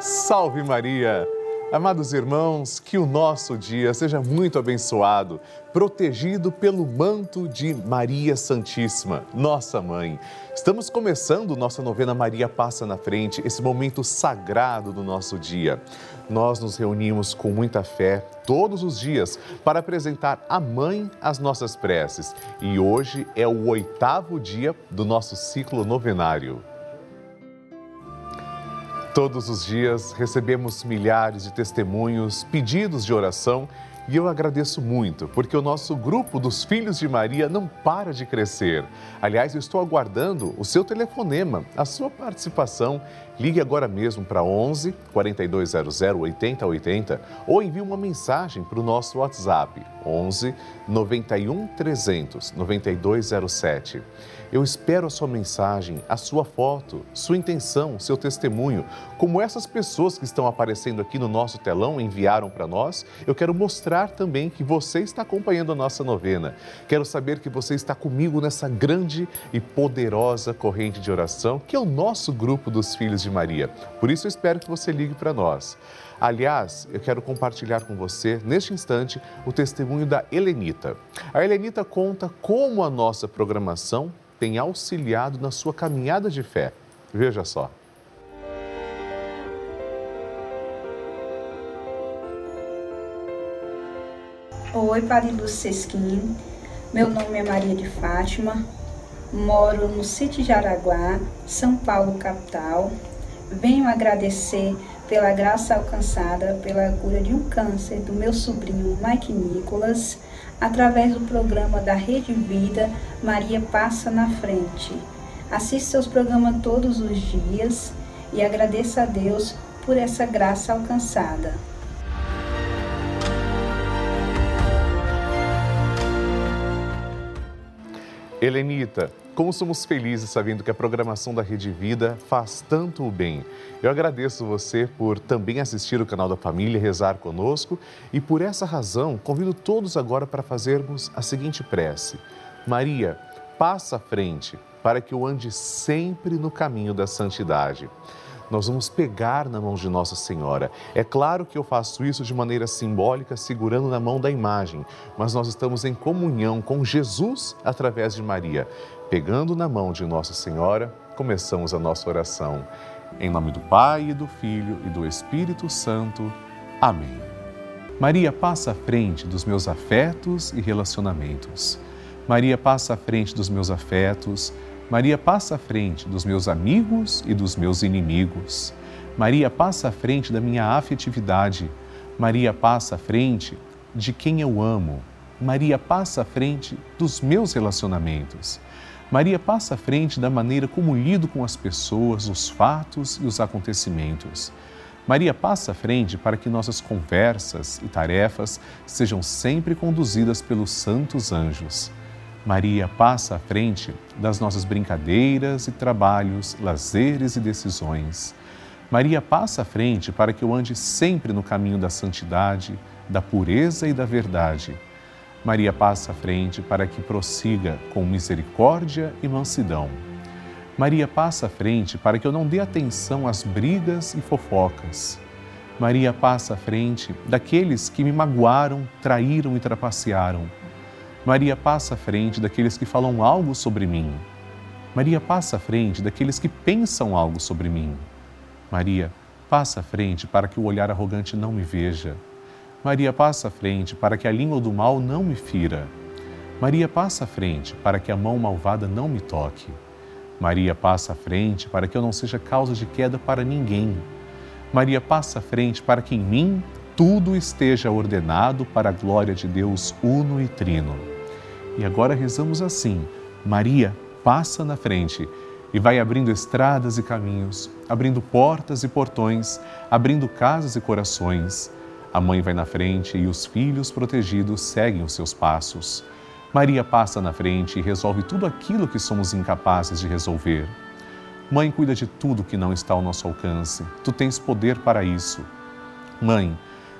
Salve Maria! Amados irmãos, que o nosso dia seja muito abençoado, protegido pelo manto de Maria Santíssima, nossa mãe. Estamos começando nossa novena Maria Passa na Frente, esse momento sagrado do nosso dia. Nós nos reunimos com muita fé todos os dias para apresentar a mãe as nossas preces. E hoje é o oitavo dia do nosso ciclo novenário. Todos os dias recebemos milhares de testemunhos, pedidos de oração e eu agradeço muito, porque o nosso grupo dos Filhos de Maria não para de crescer. Aliás, eu estou aguardando o seu telefonema, a sua participação. Ligue agora mesmo para 11 4200 8080 ou envie uma mensagem para o nosso WhatsApp 11 91 300 9207. Eu espero a sua mensagem, a sua foto, sua intenção, seu testemunho. Como essas pessoas que estão aparecendo aqui no nosso telão enviaram para nós, eu quero mostrar também que você está acompanhando a nossa novena. Quero saber que você está comigo nessa grande e poderosa corrente de oração que é o nosso grupo dos Filhos de Maria. Por isso eu espero que você ligue para nós. Aliás, eu quero compartilhar com você, neste instante, o testemunho da Helenita. A Helenita conta como a nossa programação tem auxiliado na sua caminhada de fé. Veja só. Oi, Padre Lúcio Sesquim. Meu nome é Maria de Fátima. Moro no sítio de Araguá, São Paulo, capital. Venho agradecer pela graça alcançada pela cura de um câncer do meu sobrinho Mike Nicolas através do programa da Rede Vida Maria Passa na Frente. Assista seus programas todos os dias e agradeça a Deus por essa graça alcançada. Helenita, como somos felizes sabendo que a programação da Rede Vida faz tanto o bem. Eu agradeço você por também assistir o canal da família, rezar conosco e por essa razão convido todos agora para fazermos a seguinte prece. Maria, passa à frente para que eu ande sempre no caminho da santidade nós vamos pegar na mão de Nossa Senhora. É claro que eu faço isso de maneira simbólica, segurando na mão da imagem, mas nós estamos em comunhão com Jesus através de Maria. Pegando na mão de Nossa Senhora, começamos a nossa oração. Em nome do Pai, e do Filho e do Espírito Santo. Amém. Maria passa à frente dos meus afetos e relacionamentos. Maria passa à frente dos meus afetos Maria passa à frente dos meus amigos e dos meus inimigos. Maria passa à frente da minha afetividade. Maria passa à frente de quem eu amo. Maria passa à frente dos meus relacionamentos. Maria passa à frente da maneira como lido com as pessoas, os fatos e os acontecimentos. Maria passa à frente para que nossas conversas e tarefas sejam sempre conduzidas pelos santos anjos. Maria passa à frente das nossas brincadeiras e trabalhos, lazeres e decisões. Maria passa à frente para que eu ande sempre no caminho da santidade, da pureza e da verdade. Maria passa à frente para que prossiga com misericórdia e mansidão. Maria passa à frente para que eu não dê atenção às brigas e fofocas. Maria passa à frente daqueles que me magoaram, traíram e trapacearam Maria passa à frente daqueles que falam algo sobre mim. Maria passa à frente daqueles que pensam algo sobre mim. Maria passa à frente para que o olhar arrogante não me veja. Maria passa à frente para que a língua do mal não me fira. Maria passa à frente para que a mão malvada não me toque. Maria passa à frente para que eu não seja causa de queda para ninguém. Maria passa à frente para que em mim tudo esteja ordenado para a glória de Deus uno e trino. E agora rezamos assim: Maria, passa na frente e vai abrindo estradas e caminhos, abrindo portas e portões, abrindo casas e corações. A mãe vai na frente e os filhos protegidos seguem os seus passos. Maria passa na frente e resolve tudo aquilo que somos incapazes de resolver. Mãe, cuida de tudo que não está ao nosso alcance. Tu tens poder para isso. Mãe,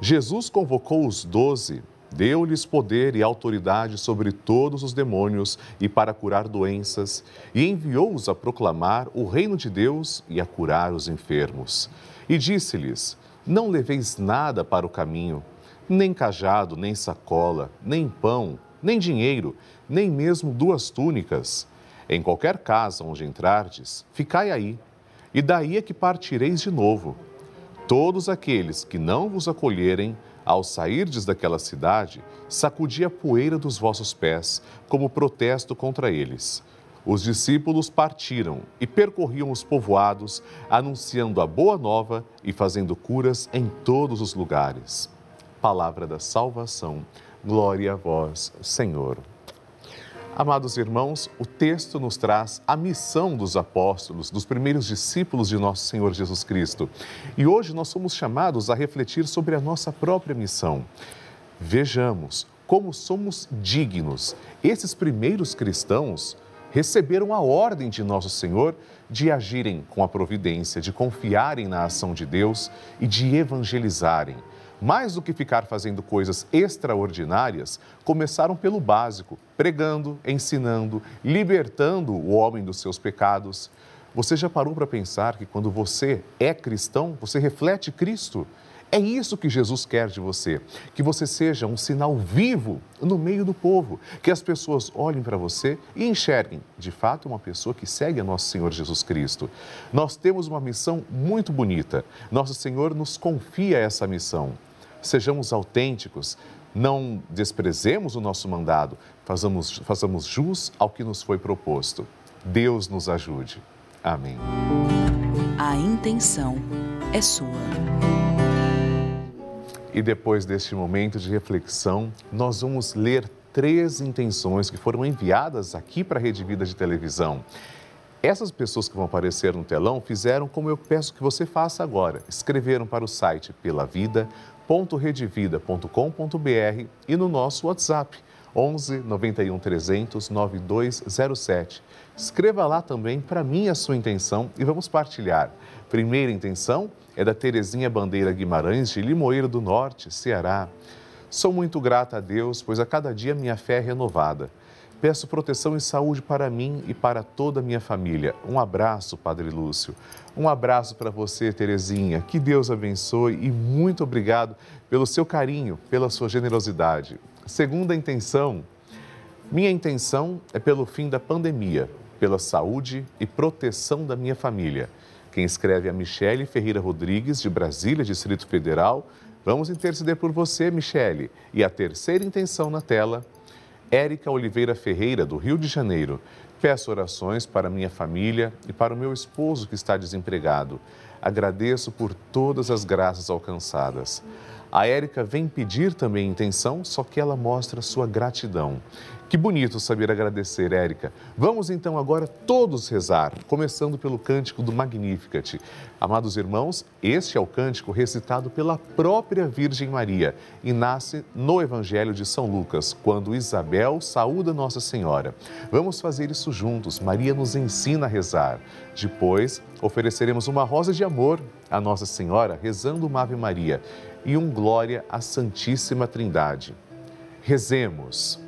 Jesus convocou os doze, deu-lhes poder e autoridade sobre todos os demônios e para curar doenças, e enviou-os a proclamar o reino de Deus e a curar os enfermos. E disse-lhes: Não leveis nada para o caminho, nem cajado, nem sacola, nem pão, nem dinheiro, nem mesmo duas túnicas. Em qualquer casa onde entrardes, ficai aí, e daí é que partireis de novo. Todos aqueles que não vos acolherem, ao sairdes daquela cidade, sacudi a poeira dos vossos pés, como protesto contra eles. Os discípulos partiram e percorriam os povoados, anunciando a boa nova e fazendo curas em todos os lugares. Palavra da salvação. Glória a vós, Senhor. Amados irmãos, o texto nos traz a missão dos apóstolos, dos primeiros discípulos de nosso Senhor Jesus Cristo. E hoje nós somos chamados a refletir sobre a nossa própria missão. Vejamos como somos dignos. Esses primeiros cristãos receberam a ordem de nosso Senhor de agirem com a providência, de confiarem na ação de Deus e de evangelizarem mais do que ficar fazendo coisas extraordinárias, começaram pelo básico, pregando, ensinando, libertando o homem dos seus pecados. Você já parou para pensar que quando você é cristão, você reflete Cristo? É isso que Jesus quer de você, que você seja um sinal vivo no meio do povo, que as pessoas olhem para você e enxerguem, de fato, uma pessoa que segue a nosso Senhor Jesus Cristo. Nós temos uma missão muito bonita. Nosso Senhor nos confia essa missão sejamos autênticos, não desprezemos o nosso mandado, façamos, façamos jus ao que nos foi proposto. Deus nos ajude. Amém. A intenção é sua. E depois deste momento de reflexão, nós vamos ler três intenções que foram enviadas aqui para a Rede Vida de Televisão. Essas pessoas que vão aparecer no telão fizeram como eu peço que você faça agora. Escreveram para o site Pela Vida www.redevida.com.br e no nosso WhatsApp 11 91 300 9207. Escreva lá também para mim a sua intenção e vamos partilhar. Primeira intenção é da Terezinha Bandeira Guimarães, de Limoeiro do Norte, Ceará. Sou muito grata a Deus, pois a cada dia minha fé é renovada. Peço proteção e saúde para mim e para toda a minha família. Um abraço, Padre Lúcio. Um abraço para você, Terezinha. Que Deus abençoe e muito obrigado pelo seu carinho, pela sua generosidade. Segunda intenção, minha intenção é pelo fim da pandemia, pela saúde e proteção da minha família. Quem escreve é a Michele Ferreira Rodrigues, de Brasília, Distrito Federal. Vamos interceder por você, Michele. E a terceira intenção na tela Érica Oliveira Ferreira, do Rio de Janeiro. Peço orações para minha família e para o meu esposo que está desempregado. Agradeço por todas as graças alcançadas. A Érica vem pedir também intenção, só que ela mostra sua gratidão. Que bonito saber agradecer, Érica. Vamos então agora todos rezar, começando pelo cântico do Magnificat. Amados irmãos, este é o cântico recitado pela própria Virgem Maria e nasce no Evangelho de São Lucas, quando Isabel saúda Nossa Senhora. Vamos fazer isso juntos. Maria nos ensina a rezar. Depois, ofereceremos uma rosa de amor à Nossa Senhora, rezando uma Ave Maria e um glória à Santíssima Trindade. Rezemos.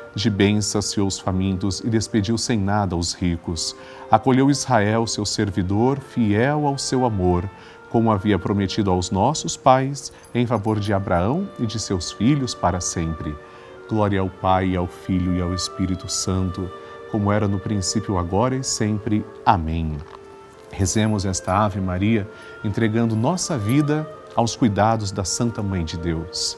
De bens saciou os famintos e despediu sem nada os ricos. Acolheu Israel, seu servidor, fiel ao seu amor, como havia prometido aos nossos pais, em favor de Abraão e de seus filhos para sempre. Glória ao Pai, ao Filho e ao Espírito Santo, como era no princípio, agora e sempre. Amém. Rezemos esta Ave Maria, entregando nossa vida aos cuidados da Santa Mãe de Deus.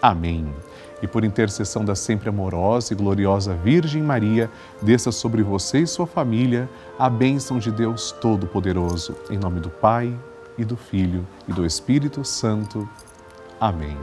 Amém e por intercessão da sempre amorosa e gloriosa Virgem Maria, desça sobre você e sua família a bênção de Deus Todo-Poderoso. Em nome do Pai, e do Filho, e do Espírito Santo. Amém.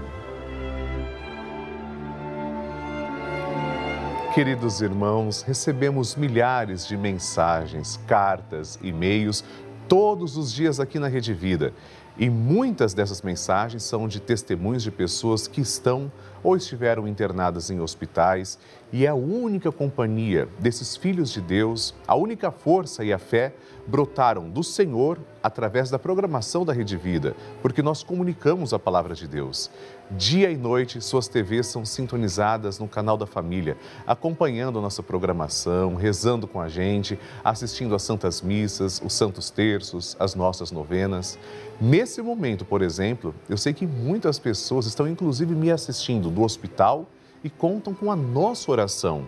Queridos irmãos, recebemos milhares de mensagens, cartas, e-mails todos os dias aqui na Rede Vida. E muitas dessas mensagens são de testemunhos de pessoas que estão ou estiveram internadas em hospitais, e é a única companhia desses filhos de Deus, a única força e a fé brotaram do Senhor através da programação da Rede Vida, porque nós comunicamos a palavra de Deus. Dia e noite, suas TVs são sintonizadas no canal da família, acompanhando a nossa programação, rezando com a gente, assistindo às santas missas, os santos terços, as nossas novenas. Nesse momento, por exemplo, eu sei que muitas pessoas estão inclusive me assistindo do hospital e contam com a nossa oração.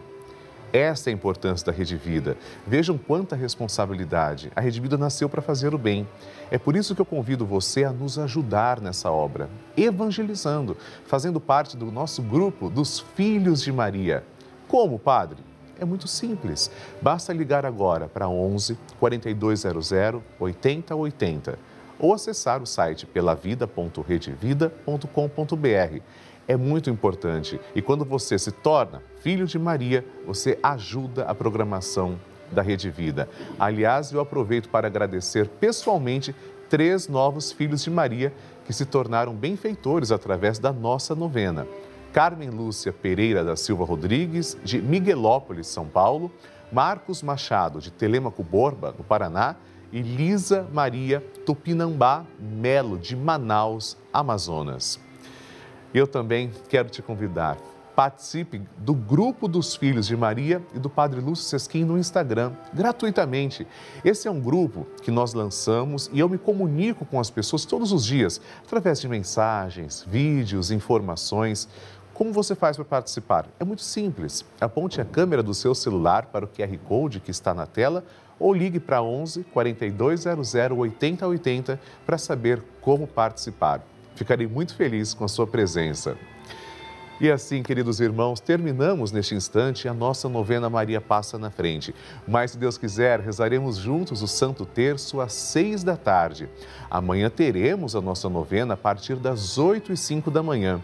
Essa é a importância da Rede Vida. Vejam quanta responsabilidade. A Rede Vida nasceu para fazer o bem. É por isso que eu convido você a nos ajudar nessa obra, evangelizando, fazendo parte do nosso grupo dos Filhos de Maria. Como, Padre? É muito simples. Basta ligar agora para 11 4200 8080 ou acessar o site pelavida.redevida.com.br é muito importante. E quando você se torna filho de Maria, você ajuda a programação da Rede Vida. Aliás, eu aproveito para agradecer pessoalmente três novos filhos de Maria que se tornaram benfeitores através da nossa novena. Carmen Lúcia Pereira da Silva Rodrigues, de Miguelópolis, São Paulo, Marcos Machado, de Telemaco Borba, no Paraná, e Lisa Maria Tupinambá Melo, de Manaus, Amazonas. Eu também quero te convidar. Participe do grupo dos Filhos de Maria e do Padre Lúcio Sesquim no Instagram, gratuitamente. Esse é um grupo que nós lançamos e eu me comunico com as pessoas todos os dias, através de mensagens, vídeos, informações. Como você faz para participar? É muito simples. Aponte a câmera do seu celular para o QR Code que está na tela ou ligue para 11 4200 8080 para saber como participar. Ficarei muito feliz com a sua presença. E assim, queridos irmãos, terminamos neste instante a nossa novena Maria Passa na Frente. Mas, se Deus quiser, rezaremos juntos o Santo Terço às seis da tarde. Amanhã teremos a nossa novena a partir das oito e cinco da manhã.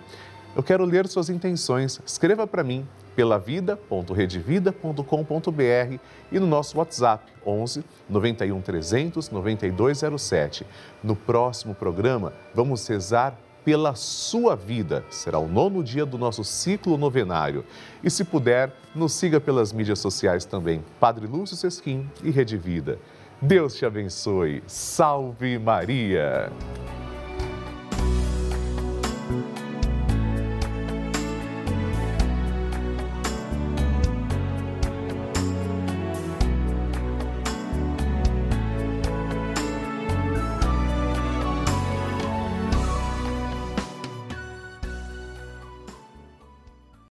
Eu quero ler suas intenções. Escreva para mim pelavida.redevida.com.br e no nosso WhatsApp 11 91 300 9207. No próximo programa, vamos rezar pela sua vida. Será o nono dia do nosso ciclo novenário. E se puder, nos siga pelas mídias sociais também. Padre Lúcio Sesquim e Rede Vida. Deus te abençoe. Salve Maria!